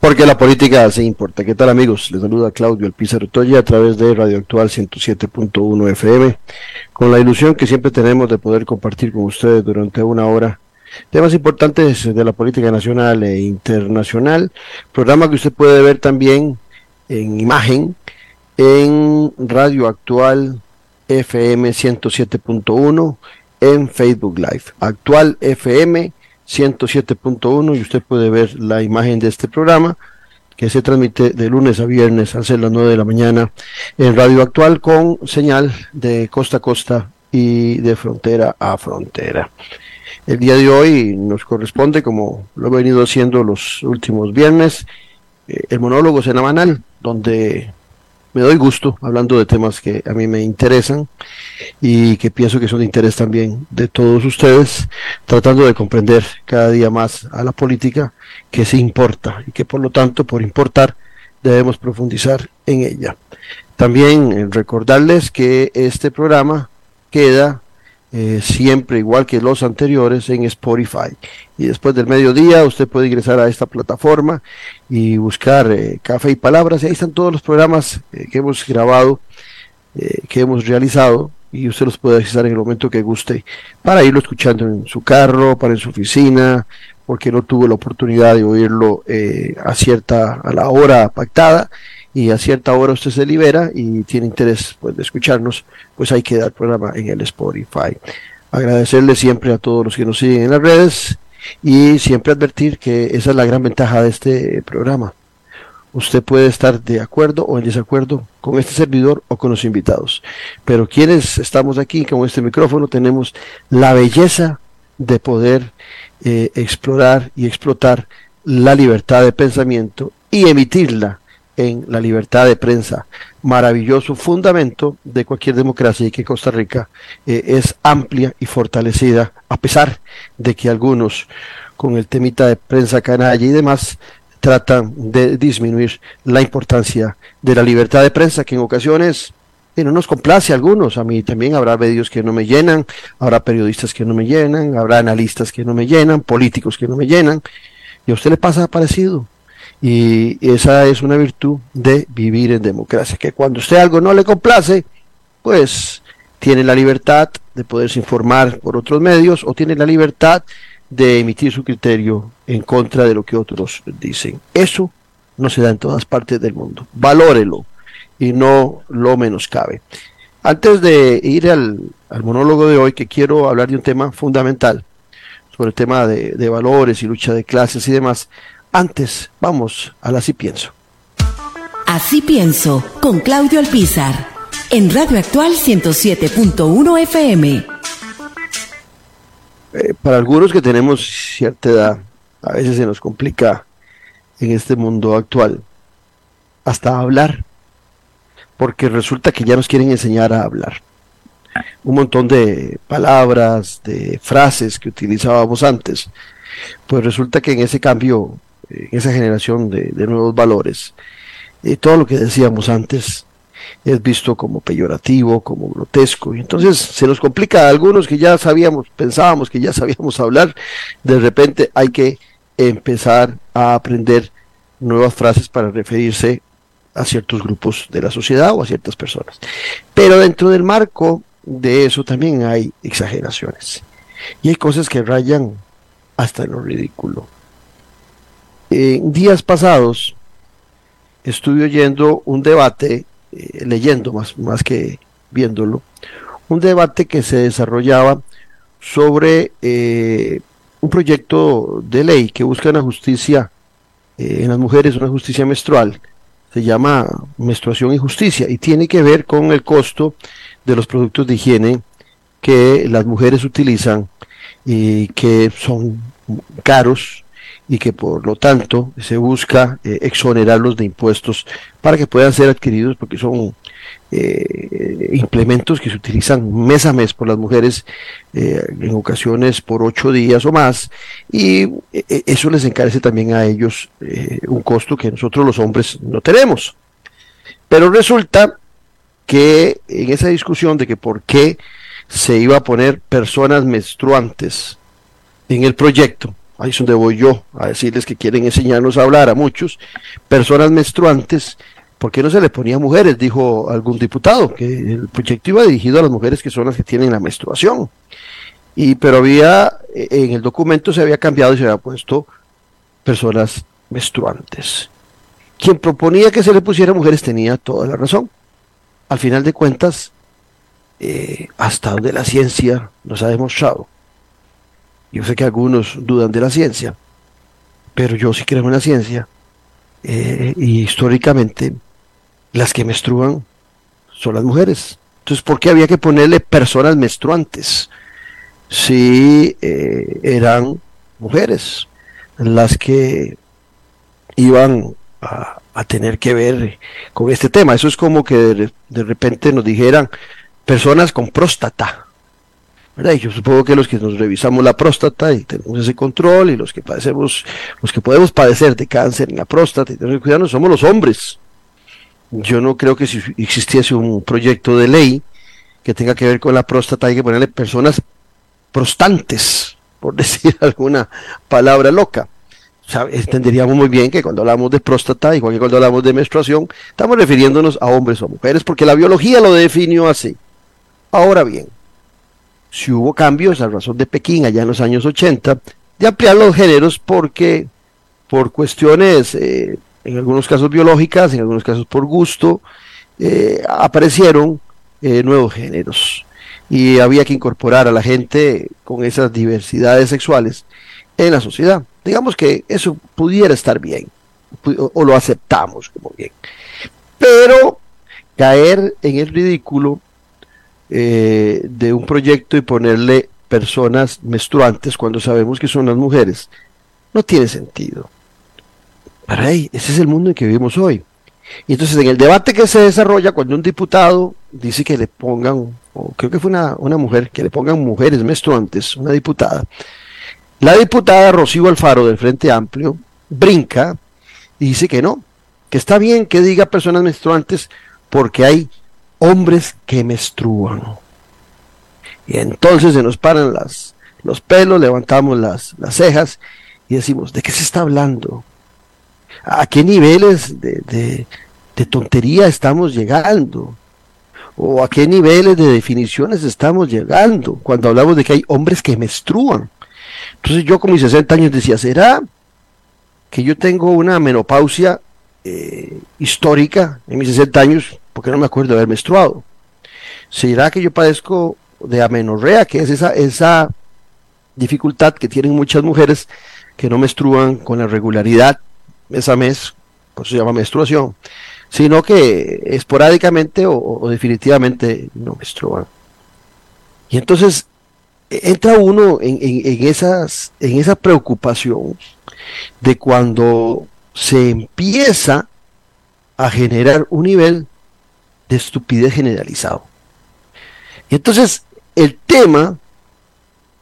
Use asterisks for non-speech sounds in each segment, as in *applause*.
Porque la política sí importa. ¿Qué tal amigos? Les saluda Claudio El Pizarro Toya a través de Radio Actual 107.1 FM, con la ilusión que siempre tenemos de poder compartir con ustedes durante una hora temas importantes de la política nacional e internacional. Programa que usted puede ver también en imagen en Radio Actual FM 107.1 en Facebook Live. Actual FM 107.1 y usted puede ver la imagen de este programa que se transmite de lunes a viernes a las 9 de la mañana en Radio Actual con señal de costa a costa y de frontera a frontera. El día de hoy nos corresponde, como lo he venido haciendo los últimos viernes, eh, el monólogo semanal, donde me doy gusto hablando de temas que a mí me interesan y que pienso que son de interés también de todos ustedes, tratando de comprender cada día más a la política que se importa y que por lo tanto, por importar, debemos profundizar en ella. También eh, recordarles que este programa queda eh, siempre igual que los anteriores en Spotify. Y después del mediodía usted puede ingresar a esta plataforma y buscar eh, Café y Palabras. Y ahí están todos los programas eh, que hemos grabado, que hemos realizado. Y usted los puede accesar en el momento que guste para irlo escuchando en su carro, para en su oficina, porque no tuvo la oportunidad de oírlo a cierta, a la hora pactada y a cierta hora usted se libera y tiene interés pues, de escucharnos, pues hay que dar programa en el Spotify. Agradecerle siempre a todos los que nos siguen en las redes y siempre advertir que esa es la gran ventaja de este programa. Usted puede estar de acuerdo o en desacuerdo con este servidor o con los invitados, pero quienes estamos aquí con este micrófono tenemos la belleza de poder eh, explorar y explotar la libertad de pensamiento y emitirla en la libertad de prensa, maravilloso fundamento de cualquier democracia y que Costa Rica eh, es amplia y fortalecida, a pesar de que algunos con el temita de prensa canalla y demás tratan de disminuir la importancia de la libertad de prensa, que en ocasiones no nos complace a algunos, a mí también habrá medios que no me llenan, habrá periodistas que no me llenan, habrá analistas que no me llenan, políticos que no me llenan, y a usted le pasa parecido, y esa es una virtud de vivir en democracia, que cuando usted algo no le complace, pues tiene la libertad de poderse informar por otros medios o tiene la libertad de emitir su criterio en contra de lo que otros dicen. Eso no se da en todas partes del mundo. Valórelo y no lo menoscabe. Antes de ir al, monólogo de hoy, que quiero hablar de un tema fundamental, sobre el tema de, de valores y lucha de clases y demás, antes, vamos al Así Pienso. Así Pienso, con Claudio Alpizar, en Radio Actual 107.1 FM. Eh, para algunos que tenemos cierta edad, a veces se nos complica en este mundo actual hasta hablar, porque resulta que ya nos quieren enseñar a hablar. Un montón de palabras, de frases que utilizábamos antes, pues resulta que en ese cambio en esa generación de, nuevos valores, y todo lo que decíamos antes es visto como peyorativo, como grotesco, y entonces se nos complica a algunos que ya sabíamos, pensábamos que ya sabíamos *laughs* hablar, de repente hay que empezar a aprender nuevas frases para referirse a ciertos grupos de la sociedad o a ciertas personas. Pero dentro del marco de eso también hay exageraciones. Y hay cosas que rayan hasta lo ridículo. En días pasados estuve oyendo un debate, eh, leyendo más, más que viéndolo, un debate que se desarrollaba sobre eh, un proyecto de ley que busca una justicia eh, en las mujeres, una justicia menstrual. Se llama menstruación y justicia y tiene que ver con el costo de los productos de higiene que las mujeres utilizan y que son caros y que por lo tanto se busca eh, exonerarlos de impuestos para que puedan ser adquiridos porque son eh, implementos que se utilizan mes a mes por las mujeres eh, en ocasiones por ocho días o más y eso les encarece también a ellos un costo que nosotros los hombres no tenemos. Pero resulta que en esa discusión de que por qué se iba a poner personas menstruantes en el proyecto ahí es donde voy yo a decirles que quieren enseñarnos a hablar a muchos, personas menstruantes, ¿por qué no se le ponía mujeres? Dijo algún diputado, que el proyecto iba dirigido a las mujeres que son las que tienen la menstruación. Y, pero había, en el documento se había cambiado y se había puesto personas menstruantes. Quien proponía que se le pusiera mujeres tenía toda la razón. Al final de cuentas, eh, hasta donde la ciencia nos ha demostrado yo sé que algunos dudan de la ciencia, pero yo sí creo en la ciencia. Eh, y históricamente, las que menstruan son las mujeres. Entonces, ¿por qué había que ponerle personas menstruantes? Si eh, eran mujeres las que iban a, tener que ver con este tema. Eso es como que de repente nos dijeran personas con próstata yo supongo que los que nos revisamos la próstata y tenemos ese control y los que padecemos, los que podemos padecer de cáncer en la próstata y tener cuidado somos los hombres. Yo no creo que si existiese un proyecto de ley que tenga que ver con la próstata hay que ponerle personas prostantes, por *laughs* decir alguna palabra loca. entenderíamos muy bien que cuando hablamos de próstata, igual que cuando hablamos de menstruación, estamos refiriéndonos a hombres o mujeres, porque la biología lo definió así. Ahora bien, si hubo cambios a razón de Pekín allá en los años 80, de ampliar los géneros porque por cuestiones, eh, en algunos casos biológicas, en algunos casos por gusto, eh, aparecieron eh, nuevos géneros y había que incorporar a la gente con esas diversidades sexuales en la sociedad. Digamos que eso pudiera estar bien, o lo aceptamos como bien. Pero caer en el ridículo eh, de un proyecto y ponerle personas menstruantes cuando sabemos que son las mujeres. No tiene sentido. Para ahí, ese es el mundo en que vivimos hoy. Y entonces en el debate que se desarrolla cuando un diputado dice que le pongan, o creo que fue una, una mujer, que le pongan mujeres menstruantes, una diputada, la diputada Rocío Alfaro del Frente Amplio brinca y dice que no, que está bien que diga personas menstruantes porque hay hombres que menstruan. Y entonces se nos paran las, los pelos, levantamos las, las cejas y decimos, ¿de qué se está hablando? ¿A qué niveles de, de tontería estamos llegando? ¿O a qué niveles de definiciones estamos llegando cuando hablamos de que hay hombres que menstruan? Entonces yo con mis 60 años decía, ¿será que yo tengo una menopausia eh, histórica en mis 60 años? Porque no me acuerdo de haber menstruado. ¿Será que yo padezco de amenorrea, que es esa, esa dificultad que tienen muchas mujeres que no menstruan con la regularidad mes a mes, por eso se llama menstruación, sino que esporádicamente o, definitivamente no menstruan. Y entonces entra uno en, en, esas, en esa preocupación de cuando se empieza a generar un nivel de estupidez generalizado. Y entonces el tema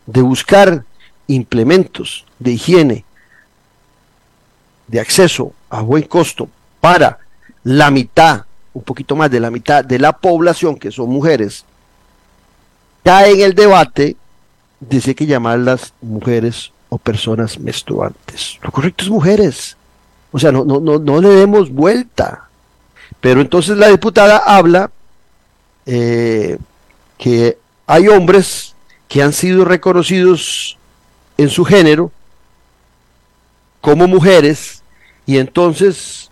de buscar implementos de higiene, de acceso a buen costo para la mitad, un poquito más de la mitad de la población, que son mujeres, cae en el debate de si hay que llamarlas mujeres o personas menstruantes. Lo correcto es mujeres. O sea, no, no, no, no le demos vuelta. Pero entonces la diputada habla eh, que hay hombres que han sido reconocidos en su género como mujeres y entonces,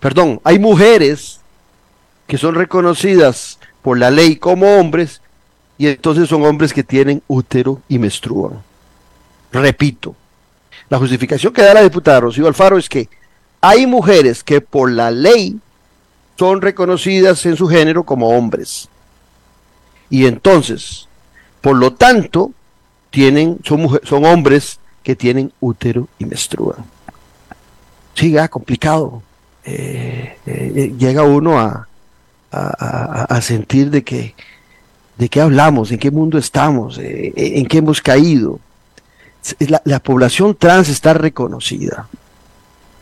perdón, hay mujeres que son reconocidas por la ley como hombres y entonces son hombres que tienen útero y menstruan. Repito, la justificación que da la diputada Rocío Alfaro es que hay mujeres que por la ley son reconocidas en su género como hombres. Y entonces, por lo tanto, tienen, son, son hombres que tienen útero y menstruan. Sí, complicado. Eh, eh, llega uno a, a, sentir de que de qué hablamos, en qué mundo estamos, eh, en qué hemos caído. La, la, población trans está reconocida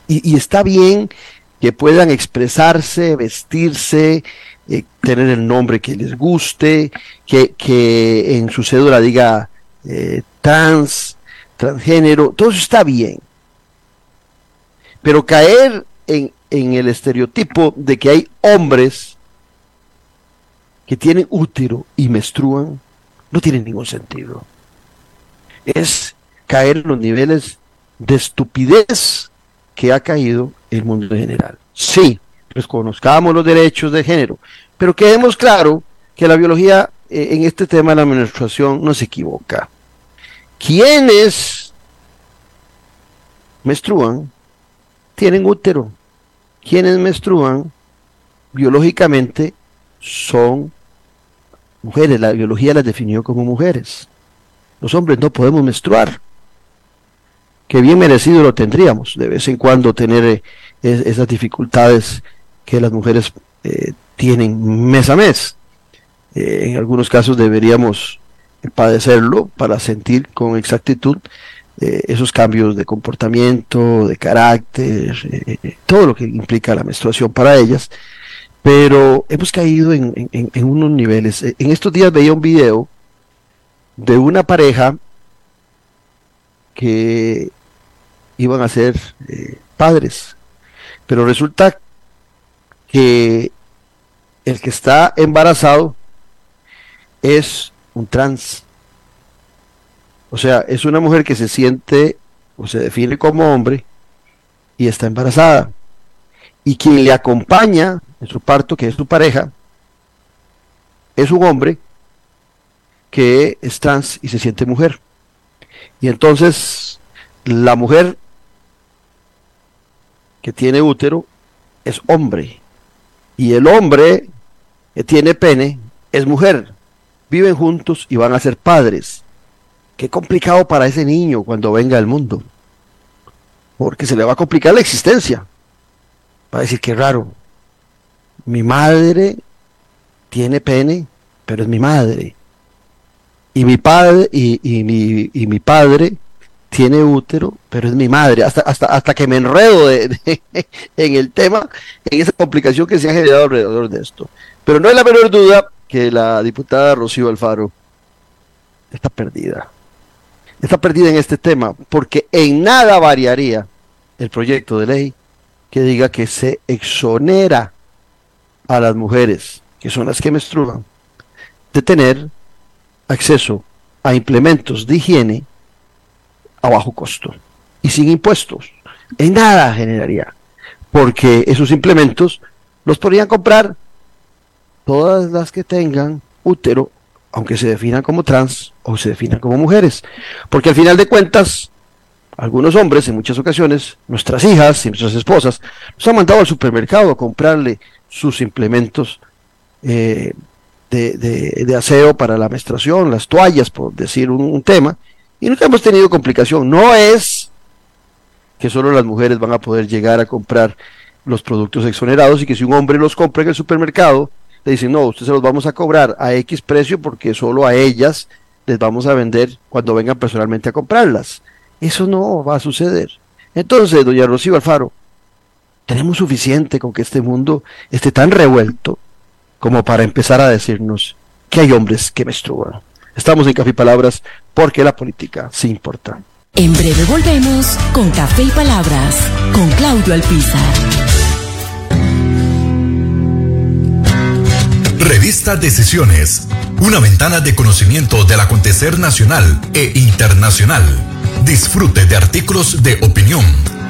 y, está bien que puedan expresarse, vestirse, tener el nombre que les guste, que, que en su cédula diga trans, transgénero, todo eso está bien. Pero caer en, el estereotipo de que hay hombres que tienen útero y menstruan, no tiene ningún sentido. Es caer en los niveles de estupidez que ha caído el mundo en general. Sí, pues conozcamos los derechos de género, pero quedemos claro que la biología eh, en este tema de la menstruación no se equivoca. ¿Quiénes menstruan tienen útero. Quienes menstruan biológicamente son mujeres. La biología las definió como mujeres. Los hombres no podemos menstruar. Que bien merecido lo tendríamos de vez en cuando tener eh, esas dificultades que las mujeres eh, tienen mes a mes. Eh, en algunos casos deberíamos padecerlo para sentir con exactitud esos cambios de comportamiento, de carácter, todo lo que implica la menstruación para ellas, pero hemos caído en, unos niveles. En estos días veía un video de una pareja que iban a ser padres, pero resulta que el que está embarazado es un trans. O sea, es una mujer que se siente o se define como hombre y está embarazada. Y quien le acompaña en su parto, que es su pareja, es un hombre que es trans y se siente mujer. Y entonces la mujer que tiene útero es hombre. Y el hombre que tiene pene es mujer. Viven juntos y van a ser padres. Qué complicado para ese niño cuando venga al mundo. Porque se le va a complicar la existencia. Va a decir que raro. Mi madre tiene pene, pero es mi madre. Y mi padre, y, mi, y mi padre tiene útero, pero es mi madre. Hasta, hasta, hasta que me enredo *laughs* en el tema, en esa complicación que se ha generado alrededor de esto. Pero no hay la menor duda que la diputada Rocío Alfaro está perdida está perdida en este tema, porque en nada variaría el proyecto de ley que diga que se exonera a las mujeres, que son las que menstruan, de tener acceso a implementos de higiene a bajo costo y sin impuestos. En nada generaría, porque esos implementos los podrían comprar todas las que tengan útero aunque se definan como trans o se definan como mujeres. Porque al final de cuentas, algunos hombres, en muchas ocasiones, nuestras hijas y nuestras esposas, nos han mandado al supermercado a comprarle sus implementos eh, de, aseo para la menstruación, las toallas, por decir un, tema, y nunca hemos tenido complicación. No es que solo las mujeres van a poder llegar a comprar los productos exonerados y que si un hombre los compra en el supermercado, le dicen, no, usted se los vamos a cobrar a X precio porque solo a ellas les vamos a vender cuando vengan personalmente a comprarlas. Eso no va a suceder. Entonces, doña Rocío Alfaro, tenemos suficiente con que este mundo esté tan revuelto como para empezar a decirnos que hay hombres que menstruan. Estamos en Café y Palabras porque la política sí importa. En breve volvemos con Café y Palabras con Claudio Alpizar. Revista Decisiones, una ventana de conocimiento del acontecer nacional e internacional. Disfrute de artículos de opinión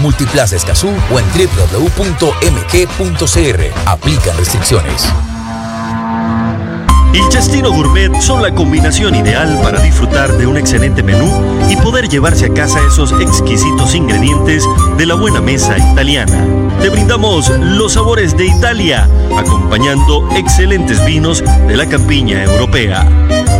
Multiplaza Escazú o en www.mg.cr. Aplican restricciones. El Chestino Gourmet son la combinación ideal para disfrutar de un excelente menú y poder llevarse a casa esos exquisitos ingredientes de la buena mesa italiana. Te brindamos los sabores de Italia, acompañando excelentes vinos de la campiña europea.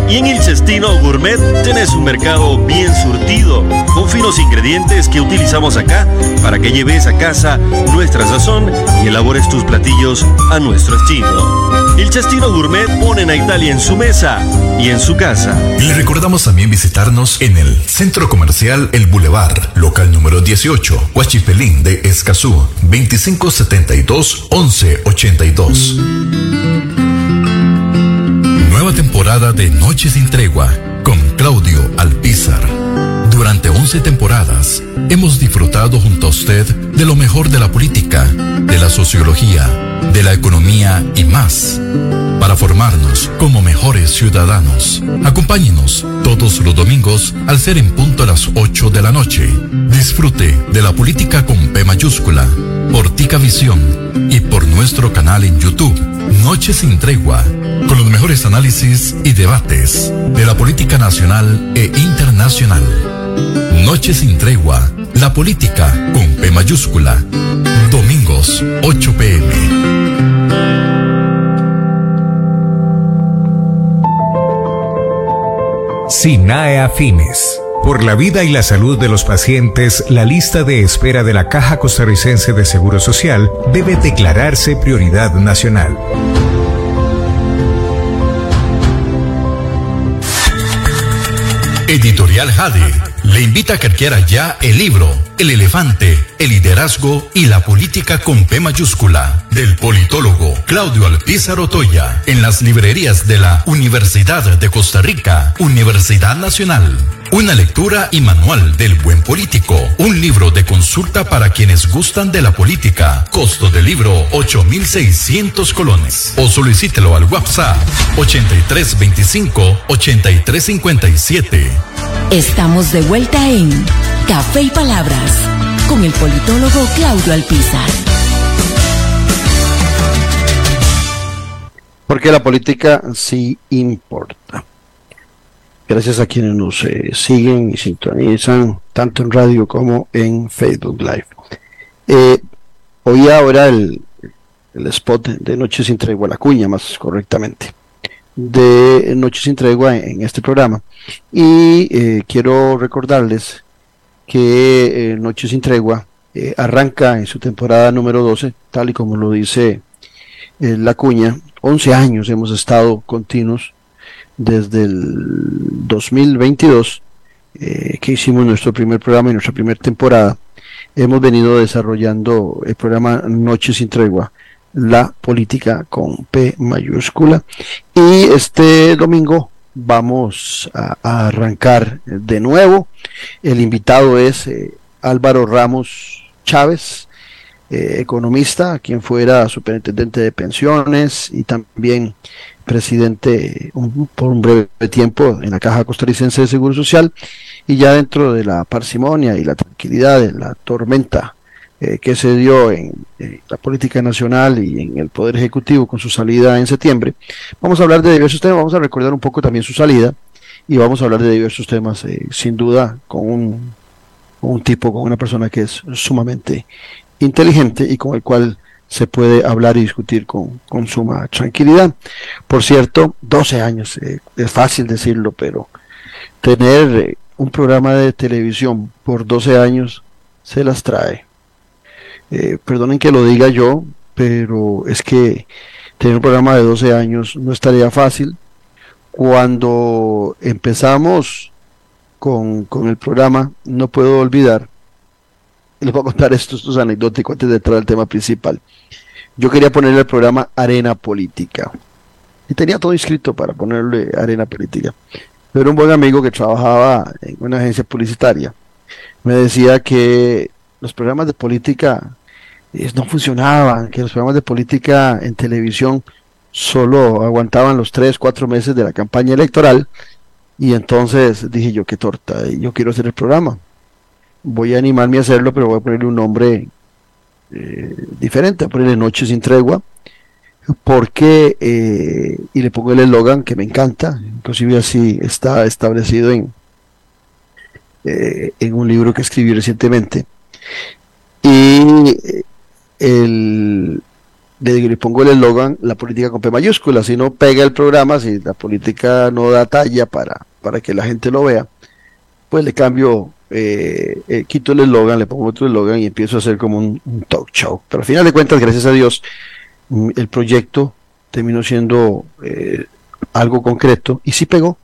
Y en el Cestino Gourmet tenés un mercado bien surtido, con finos ingredientes que utilizamos acá para que lleves a casa nuestra sazón y elabores tus platillos a nuestro estilo. El Cestino Gourmet ponen a Italia en su mesa y en su casa. Le recordamos también visitarnos en el Centro Comercial El Boulevard, local número 18, Huachipelín de Escazú, 2572 1182. Nueva temporada de Noche sin Tregua con Claudio Alpizar. Durante 11 temporadas hemos disfrutado junto a usted de lo mejor de la política, de la sociología, de la economía y más, para formarnos como mejores ciudadanos. Acompáñenos todos los domingos al ser en punto a las 8 de la noche. Disfrute de la política con P mayúscula, por Tica Visión y por nuestro canal en YouTube, Noche sin Tregua, con los mejores análisis y debates de la política nacional e internacional. Noche sin tregua, la política con P mayúscula. Domingos, 8 pm. SINAE Afines. Por la vida y la salud de los pacientes, la lista de espera de la Caja Costarricense de Seguro Social debe declararse prioridad nacional. Editorial Jade le invita a que adquiera ya el libro El elefante, el liderazgo y la política con P mayúscula del politólogo Claudio Alpizar Otoya en las librerías de la Universidad de Costa Rica, Universidad Nacional. Una lectura y manual del buen político. Un libro de consulta para quienes gustan de la política. Costo del libro 8,600 colones. O solicítelo al WhatsApp 8325-8357. Estamos de vuelta en Café y Palabras con el politólogo Claudio Alpizar. Porque la política sí importa. Gracias a quienes nos eh, siguen y sintonizan tanto en radio como en Facebook Live. Eh, oí ahora el, el spot de Noche sin tregua, la cuña más correctamente, de Noche sin tregua en, este programa. Y eh, quiero recordarles que eh, Noche sin tregua eh, arranca en su temporada número 12, tal y como lo dice eh, la cuña. 11 años hemos estado continuos desde el 2022 eh, que hicimos nuestro primer programa y nuestra primera temporada, hemos venido desarrollando el programa Noche sin Tregua, la política con P mayúscula. Y este domingo vamos a, arrancar de nuevo. El invitado es eh, Álvaro Ramos Chávez, eh, economista, quien fuera superintendente de pensiones y también presidente por un breve tiempo en la Caja Costarricense de Seguro Social y ya dentro de la parsimonia y la tranquilidad de la tormenta eh, que se dio en, la política nacional y en el Poder Ejecutivo con su salida en septiembre, vamos a hablar de diversos temas, vamos a recordar un poco también su salida y vamos a hablar de diversos temas, eh, sin duda, con un, tipo, con una persona que es sumamente inteligente y con el cual se puede hablar y discutir con, con suma tranquilidad. Por cierto, 12 años, eh, es fácil decirlo, pero tener un programa de televisión por 12 años se las trae. Eh, perdonen que lo diga yo, pero es que tener un programa de 12 años no es tarea fácil. Cuando empezamos con, con el programa, no puedo olvidar *laughs* les voy a contar esto, esto antes de entrar al tema principal. Yo quería ponerle el programa Arena Política. Y tenía todo inscrito para ponerle Arena Política. Pero un buen amigo que trabajaba en una agencia publicitaria me decía que los programas de política eh, no funcionaban, que los programas de política en televisión solo aguantaban los tres, cuatro meses de la campaña electoral. Y entonces dije yo, qué torta, yo quiero hacer el programa. Voy a animarme a hacerlo, pero voy a ponerle un nombre eh, diferente, voy a ponerle Noche sin tregua, porque, eh, y le pongo el eslogan que me encanta, inclusive así está establecido en, en un libro que escribí recientemente. Y el, le, pongo el eslogan, la política con P mayúscula, si no pega el programa, si la política no da talla para, para que la gente lo vea, pues le cambio, eh, eh, quito el eslogan, le pongo otro eslogan y empiezo a hacer como un, talk show. Pero al final de cuentas, gracias a Dios, mm, el proyecto terminó siendo eh, algo concreto y sí pegó.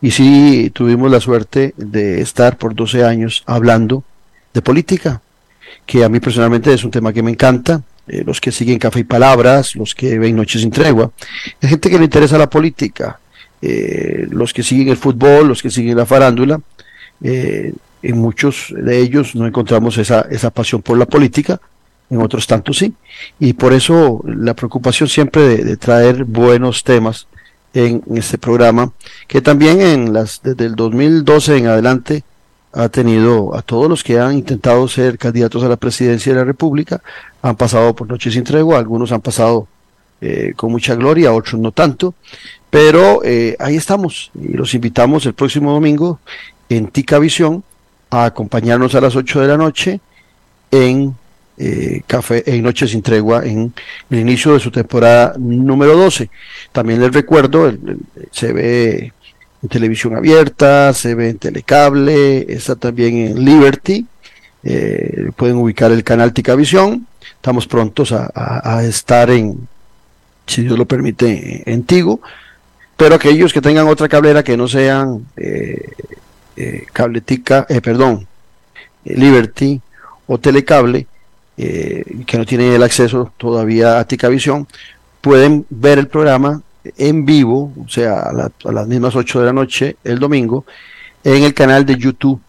Y sí tuvimos la suerte de estar por 12 años hablando de política, que a mí personalmente es un tema que me encanta. Eh, los que siguen Café y Palabras, los que ven Noches sin Tregua, hay gente que le interesa la política, eh, los que siguen el fútbol, los que siguen la farándula, eh, en muchos de ellos no encontramos esa, esa pasión por la política, en otros tantos sí, y por eso la preocupación siempre de, traer buenos temas en, en, este programa, que también en las, desde el 2012 en adelante ha tenido a todos los que han intentado ser candidatos a la presidencia de la República, han pasado por noches sin tregua, algunos han pasado eh, con mucha gloria, otros no tanto, pero eh, ahí estamos y los invitamos el próximo domingo en Tica Visión a acompañarnos a las 8 de la noche en eh, Café en Noche sin Tregua en el inicio de su temporada número 12. También les recuerdo, se ve televisión abierta, se ve en telecable, está también en Liberty, eh, pueden ubicar el canal Ticavisión, estamos prontos a, estar en, si Dios lo permite, en Tigo, pero aquellos que tengan otra cablera que no sean eh, eh eh, perdón, Liberty o telecable, que no tienen el acceso todavía a Ticavisión, pueden ver el programa en vivo, o sea, a, las mismas 8 de la noche el domingo, en el canal de YouTube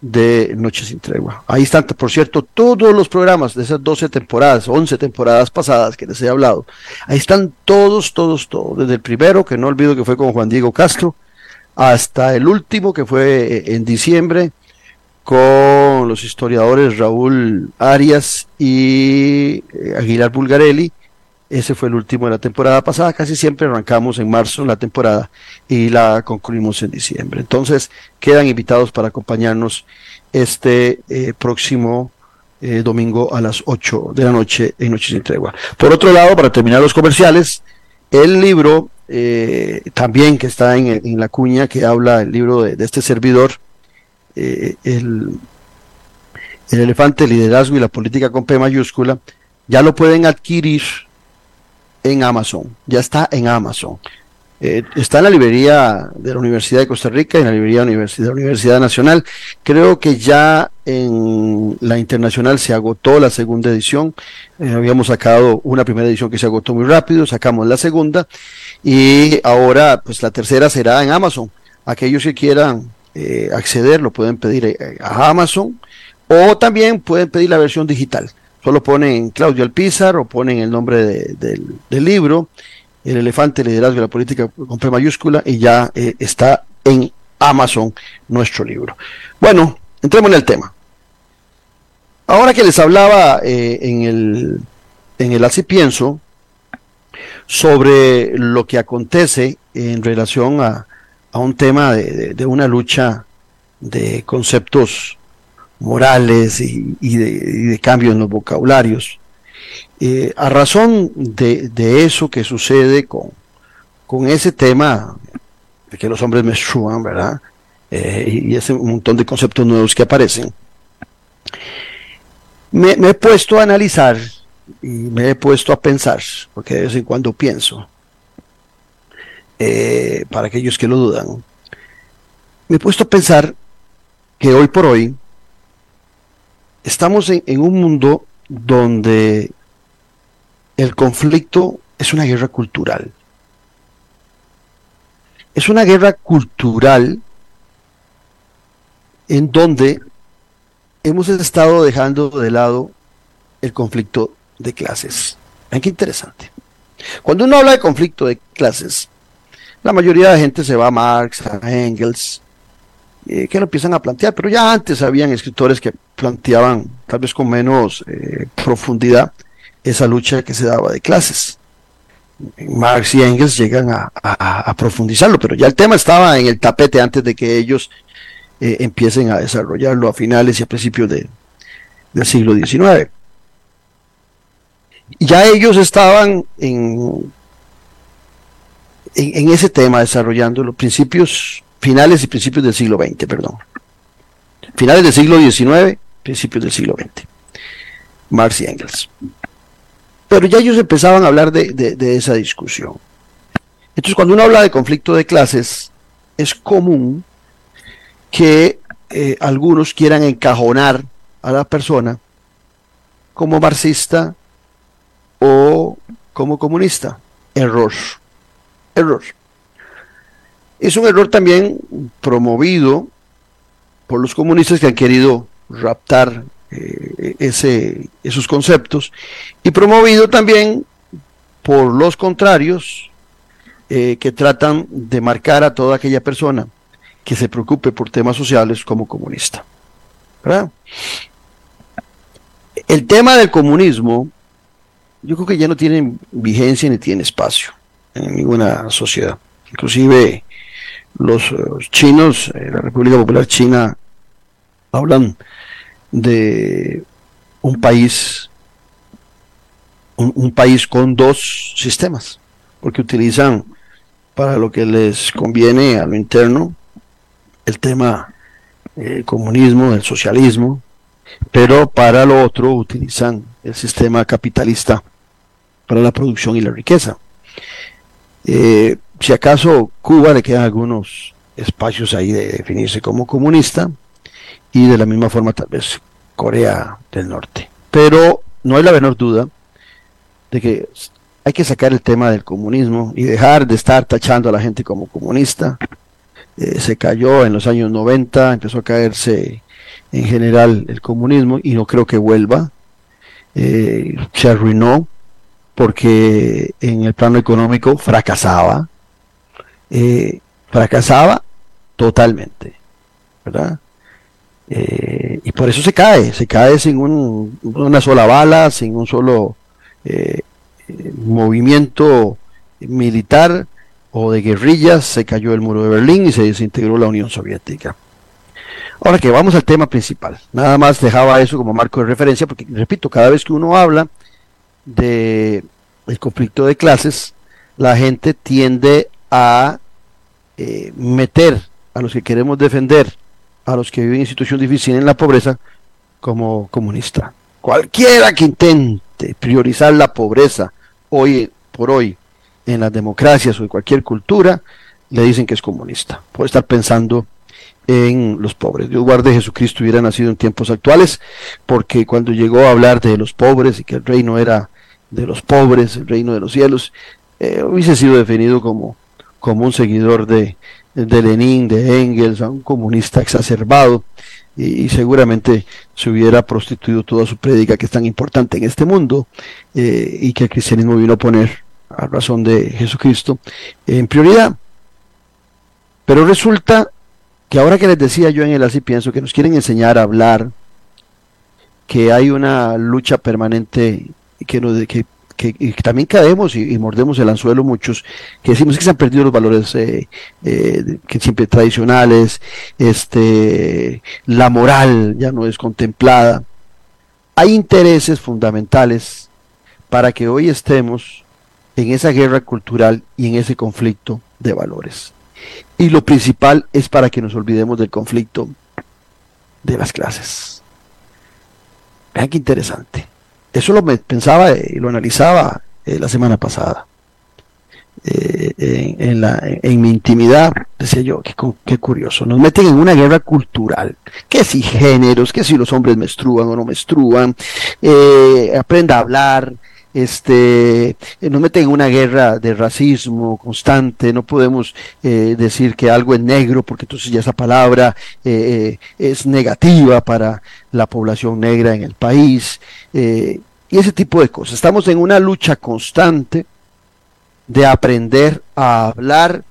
de Noche sin Tregua. Ahí están, por cierto, todos los programas de esas 12 temporadas, 11 temporadas pasadas que les he hablado. Ahí están todos, todos, todos. Desde el primero, que no olvido que fue con Juan Diego Castro, hasta el último, que fue eh, en diciembre, con los historiadores Raúl Arias y eh, Aguilar Bulgarelli ese fue el último de la temporada pasada. Casi siempre arrancamos en marzo la temporada y la concluimos en diciembre. Entonces, quedan invitados para acompañarnos este eh, próximo eh, domingo a las 8 de la noche en Noche sin Tregua. Por otro lado, para terminar los comerciales, el libro eh, también que está en, la cuña que habla el libro de, este servidor, el, el elefante, el liderazgo y la política con P mayúscula, ya lo pueden adquirir en Amazon, ya está en Amazon. Eh, está en la librería de la Universidad de Costa Rica en la librería de la Universidad Nacional. Creo que ya en la internacional se agotó la segunda edición. Eh, habíamos sacado una primera edición que se agotó muy rápido, sacamos la segunda y ahora pues la tercera será en Amazon. Aquellos que quieran eh, acceder lo pueden pedir a Amazon o también pueden pedir la versión digital. Solo ponen Claudio Alpizar o ponen el nombre del, libro, El elefante, liderazgo de la política con P mayúscula, y ya eh, está en Amazon nuestro libro. Bueno, entremos en el tema. Ahora que les hablaba eh, en el en el Así Pienso sobre lo que acontece en relación a, un tema de, una lucha de conceptos morales y, de, cambio en los vocabularios. Eh, a razón de, eso que sucede con, con ese tema de que los hombres menstruan, ¿verdad? Eh, y ese montón de conceptos nuevos que aparecen, me, he puesto a analizar y me he puesto a pensar, porque de vez en cuando pienso, eh, para aquellos que lo dudan, me he puesto a pensar que hoy por hoy estamos en, un mundo donde el conflicto es una guerra cultural. Es una guerra cultural en donde hemos estado dejando de lado el conflicto de clases. Vean qué interesante. Cuando uno habla de conflicto de clases, la mayoría de gente se va a Marx, a Engels, eh, que lo empiezan a plantear, pero ya antes habían escritores que planteaban, tal vez con menos eh, profundidad, esa lucha que se daba de clases. Marx y Engels llegan a, profundizarlo, pero ya el tema estaba en el tapete antes de que ellos eh, empiecen a desarrollarlo a finales y a principios de, del siglo XIX. Ya ellos estaban en, en, en ese tema desarrollando los principios finales y principios del siglo XX, perdón. Finales del siglo XIX, principios del siglo XX. Marx y Engels. Pero ya ellos empezaban a hablar de, esa discusión. Entonces, cuando uno habla de conflicto de clases, es común que eh, algunos quieran encajonar a la persona como marxista o como comunista. Error. Error. Es un error también promovido por los comunistas que han querido raptar eh, ese, esos conceptos y promovido también por los contrarios eh, que tratan de marcar a toda aquella persona que se preocupe por temas sociales como comunista. El tema del comunismo yo creo que ya no tiene vigencia ni tiene espacio en ninguna sociedad. Inclusive los eh, chinos, eh, la República Popular China, hablan de un país, un, país con dos sistemas, porque utilizan para lo que les conviene a lo interno el tema eh, comunismo, el socialismo, pero para lo otro utilizan el sistema capitalista para la producción y la riqueza. Si acaso Cuba le quedan algunos espacios ahí de definirse como comunista y de la misma forma tal vez Corea del Norte. Pero no hay la menor duda de que hay que sacar el tema del comunismo y dejar de estar tachando a la gente como comunista. Eh, se cayó en los años 90, empezó a caerse en general el comunismo y no creo que vuelva. Eh, se arruinó porque en el plano económico fracasaba, eh, fracasaba totalmente, ¿verdad? Eh, y por eso se cae, se cae sin una sola bala, sin un solo eh, movimiento militar o de guerrillas, se cayó el muro de Berlín y se desintegró la Unión Soviética. Ahora que vamos al tema principal, nada más dejaba eso como marco de referencia, porque repito, cada vez que uno habla de el conflicto de clases, la gente tiende a eh, meter a los que queremos defender, a los que viven en situación difícil en la pobreza, como comunista. Cualquiera que intente priorizar la pobreza hoy por hoy en las democracias o en cualquier cultura, le dicen que es comunista, por estar pensando en los pobres. Dios guarde Jesucristo hubiera nacido en tiempos actuales, porque cuando llegó a hablar de los pobres y que el reino era de los pobres, el reino de los cielos, eh, hubiese sido definido como, como un seguidor de, Lenin, de Engels, un comunista exacerbado, y, seguramente se hubiera prostituido toda su prédica que es tan importante en este mundo eh, y que el cristianismo vino a poner a razón de Jesucristo en prioridad. Pero resulta que ahora que les decía yo en el así pienso que nos quieren enseñar a hablar, que hay una lucha permanente que, nos, que, también caemos y, mordemos el anzuelo muchos, que decimos que se han perdido los valores eh, eh, que siempre tradicionales, este, la moral ya no es contemplada. Hay intereses fundamentales para que hoy estemos en esa guerra cultural y en ese conflicto de valores. Y lo principal es para que nos olvidemos del conflicto de las clases. Vean qué interesante. Eso lo pensaba y lo analizaba eh, la semana pasada. Eh, en, mi intimidad, decía yo, qué, qué, curioso, nos meten en una guerra cultural, que si géneros, que si los hombres menstruan o no menstruan, eh, aprenda a hablar, este, nos meten en una guerra de racismo constante, no podemos eh, decir que algo es negro, porque entonces ya esa palabra eh, es negativa para la población negra en el país, y ese tipo de cosas. Estamos en una lucha constante de aprender a hablar,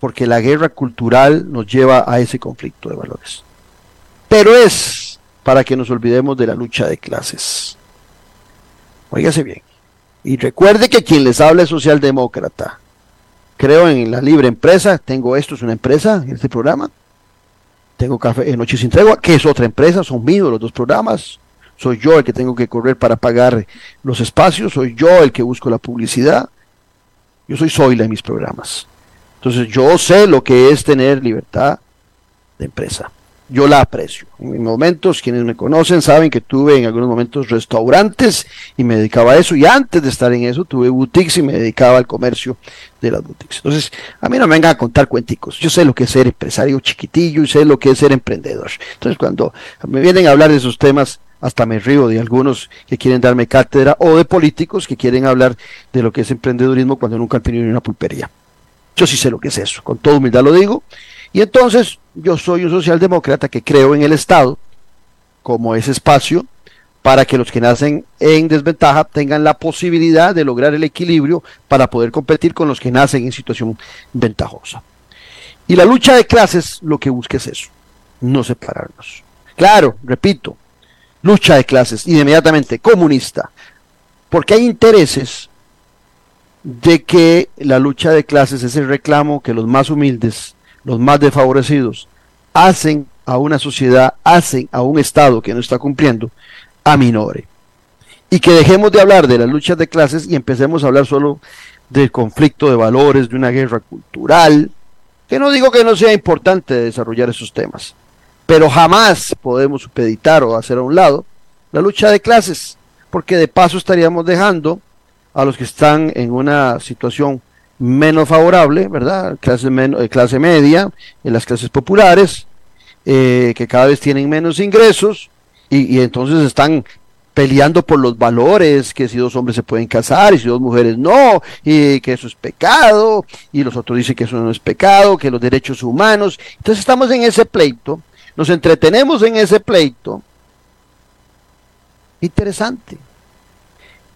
porque la guerra cultural nos lleva a ese conflicto de valores. Pero es para que nos olvidemos de la lucha de clases. Óigase bien. Y recuerde que quien les habla es socialdemócrata. Creo en la libre empresa. Tengo esto, es una empresa, este programa. Tengo Café en Noche Sin Tregua, que es otra empresa, son míos los dos programas. Soy yo el que tengo que correr para pagar los espacios, soy yo el que busco la publicidad. Yo soy Zoila en mis programas. Entonces yo sé lo que es tener libertad de empresa. Yo la aprecio. En momentos, quienes me conocen saben que tuve en algunos momentos restaurantes y me dedicaba a eso. Y antes de estar en eso, tuve boutiques y me dedicaba al comercio de las boutiques. Entonces, a mí no me vengan a contar cuenticos. Yo sé lo que es ser empresario chiquitillo y sé lo que es ser emprendedor. Entonces, cuando me vienen a hablar de esos temas, hasta me río de algunos que quieren darme cátedra o de políticos que quieren hablar de lo que es emprendedurismo cuando nunca han tenido ni una pulpería. Yo sí sé lo que es eso, con toda humildad lo digo. Y entonces yo soy un socialdemócrata que creo en el Estado como ese espacio para que los que nacen en desventaja tengan la posibilidad de lograr el equilibrio para poder competir con los que nacen en situación ventajosa. Y la lucha de clases lo que busca es eso, no separarnos. Claro, repito, lucha de clases, inmediatamente comunista, porque hay intereses de que la lucha de clases es el reclamo que los más humildes, los más desfavorecidos, hacen a una sociedad, hacen a un Estado que no está cumpliendo, a minore. Y que dejemos de hablar de las luchas de clases y empecemos a hablar solo del conflicto de valores, de una guerra cultural, que no digo que no sea importante desarrollar esos temas, pero jamás podemos supeditar o hacer a un lado la lucha de clases, porque de paso estaríamos dejando a los que están en una situación menos favorable, ¿verdad? Clase, eh, clase media, en las clases populares, eh, que cada vez tienen menos ingresos y, y, entonces están peleando por los valores, que si dos hombres se pueden casar y si dos mujeres no, y que eso es pecado, y los otros dicen que eso no es pecado, que los derechos humanos. Entonces estamos en ese pleito nos entretenemos en ese pleito. Interesante.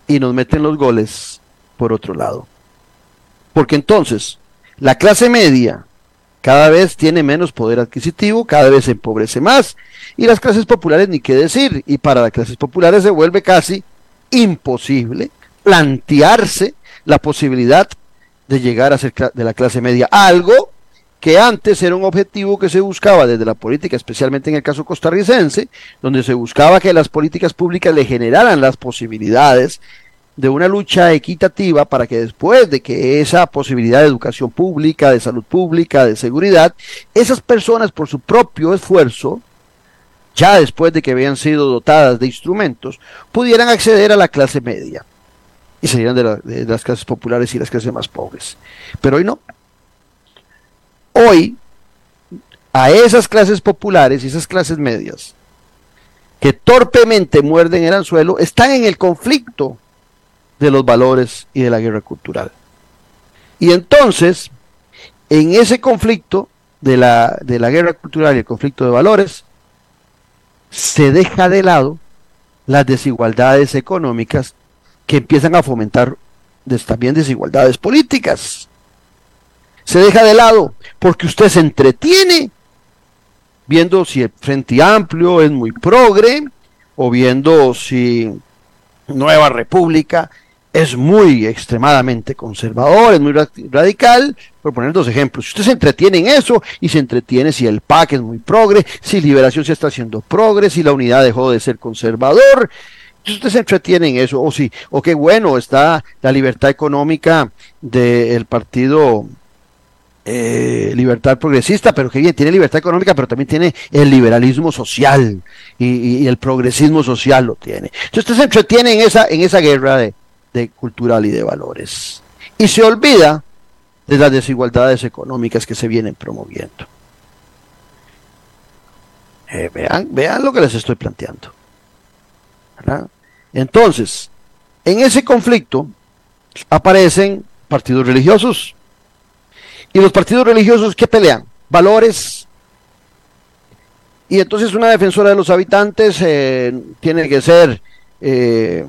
Y nos meten los goles por otro lado. Porque entonces, la clase media cada vez tiene menos poder adquisitivo, cada vez se empobrece más, y las clases populares ni qué decir, y para las clases populares se vuelve casi imposible plantearse la posibilidad de llegar a ser de la clase media. Algo que antes era un objetivo que se buscaba desde la política, especialmente en el caso costarricense, donde se buscaba que las políticas públicas le generaran las posibilidades de una lucha equitativa para que después de que esa posibilidad de educación pública, de salud pública, de seguridad, esas personas por su propio esfuerzo, ya después de que habían sido dotadas de instrumentos, pudieran acceder a la clase media y salieran de, de las clases populares y las clases más pobres. Pero hoy no, hoy a esas clases populares y esas clases medias que torpemente muerden el anzuelo están en el conflicto de los valores y de la guerra cultural. Y entonces, en ese conflicto de la, de la guerra cultural y el conflicto de valores, se deja de lado las desigualdades económicas que empiezan a fomentar también desigualdades políticas se deja de lado porque usted se entretiene viendo si el Frente Amplio es muy progre o viendo si Nueva República es muy extremadamente conservador, es muy radical, por poner dos ejemplos. Si usted se entretiene en eso y se entretiene si el PAC es muy progre, si Liberación se está haciendo progre, si la unidad dejó de ser conservador, si usted se entretiene en eso, o si, o qué bueno está la libertad económica del partido eh, libertad progresista, pero que bien, tiene libertad económica, pero también tiene el liberalismo social y, el progresismo social lo tiene. Entonces usted se entretiene en esa, en esa guerra de, cultural y de valores. Y se olvida de las desigualdades económicas que se vienen promoviendo. Eh, vean, vean lo que les estoy planteando. Entonces, en ese conflicto aparecen partidos religiosos. Y los partidos religiosos que pelean valores. Y entonces una defensora de los habitantes eh, tiene que ser eh,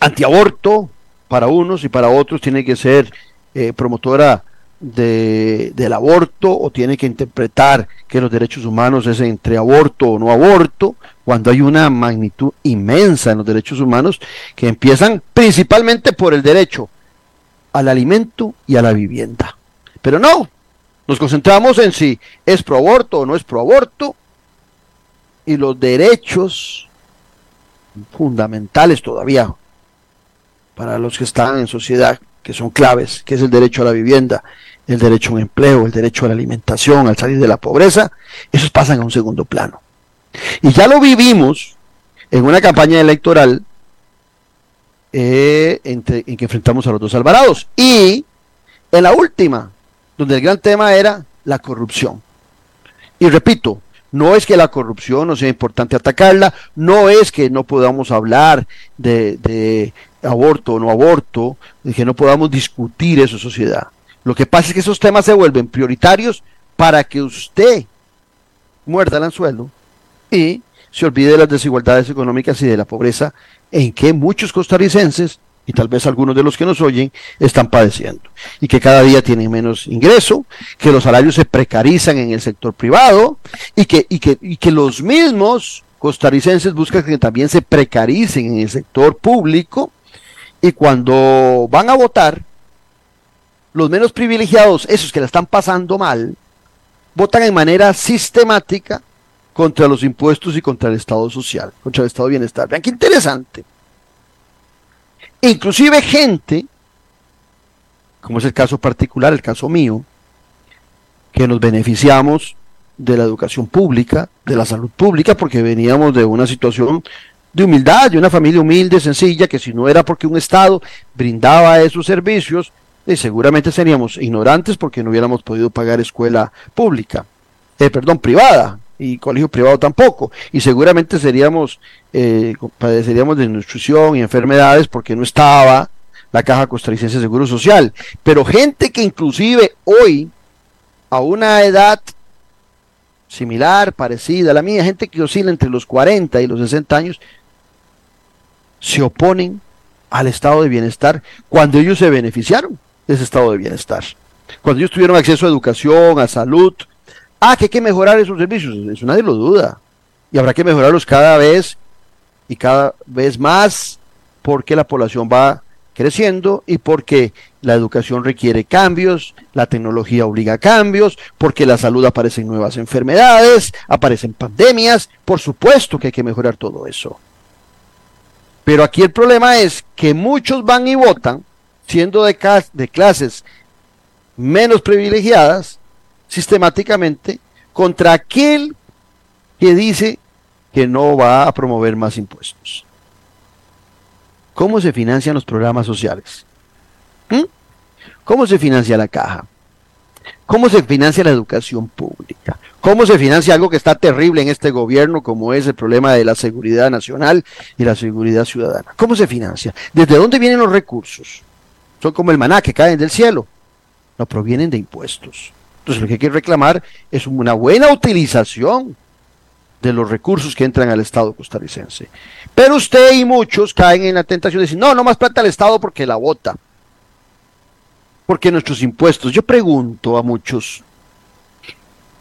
antiaborto para unos y para otros tiene que ser eh, promotora de, del aborto o tiene que interpretar que los derechos humanos es entre aborto o no aborto, cuando hay una magnitud inmensa en los derechos humanos que empiezan principalmente por el derecho al alimento y a la vivienda. Pero no, nos concentramos en si es pro aborto o no es pro aborto y los derechos fundamentales todavía para los que están en sociedad que son claves, que es el derecho a la vivienda, el derecho a un empleo, el derecho a la alimentación, al salir de la pobreza, esos pasan a un segundo plano. Y ya lo vivimos en una campaña electoral eh, en que enfrentamos a los dos Alvarados. Y en la última, donde el gran tema era la corrupción. Y repito, no es que la corrupción no sea importante atacarla, no es que no podamos hablar de, de aborto o no aborto, de que no podamos discutir eso sociedad. Lo que pasa es que esos temas se vuelven prioritarios para que usted muerda el anzuelo y se olvide de las desigualdades económicas y de la pobreza en que muchos costarricenses y tal vez algunos de los que nos oyen están padeciendo y que cada día tienen menos ingreso, que los salarios se precarizan en el sector privado y que, y que, y que los mismos costarricenses buscan que también se precaricen en el sector público y cuando van a votar los menos privilegiados, esos que la están pasando mal, votan en manera sistemática contra los impuestos y contra el Estado social, contra el Estado de bienestar. Vean qué interesante. Inclusive gente, como es el caso particular, el caso mío, que nos beneficiamos de la educación pública, de la salud pública, porque veníamos de una situación de humildad, de una familia humilde, sencilla, que si no era porque un Estado brindaba esos servicios, y seguramente seríamos ignorantes porque no hubiéramos podido pagar escuela pública, eh, perdón, privada, y colegio privado tampoco, y seguramente seríamos, eh, padeceríamos de nutrición y enfermedades porque no estaba la Caja Costarricense de Seguro Social, pero gente que inclusive hoy, a una edad similar, parecida a la mía, gente que oscila entre los 40 y los 60 años, se oponen al estado de bienestar cuando ellos se beneficiaron ese estado de bienestar. Cuando ellos tuvieron acceso a educación, a salud, ah, que hay que mejorar esos servicios, eso nadie lo duda. Y habrá que mejorarlos cada vez y cada vez más porque la población va creciendo y porque la educación requiere cambios, la tecnología obliga a cambios, porque la salud aparecen nuevas enfermedades, aparecen pandemias, por supuesto que hay que mejorar todo eso. Pero aquí el problema es que muchos van y votan siendo de, clases menos privilegiadas, sistemáticamente, contra aquel que dice que no va a promover más impuestos. ¿Cómo se financian los programas sociales? ¿Mm? ¿Cómo se financia la caja? ¿Cómo se financia la educación pública? ¿Cómo se financia algo que está terrible en este gobierno como es el problema de la seguridad nacional y la seguridad ciudadana? ¿Cómo se financia? ¿Desde dónde vienen los recursos? son como el maná que caen del cielo, no provienen de impuestos. Entonces lo que hay que reclamar es una buena utilización de los recursos que entran al Estado costarricense. Pero usted y muchos caen en la tentación de decir, no, no más plata al Estado porque la vota. Porque nuestros impuestos, yo pregunto a muchos,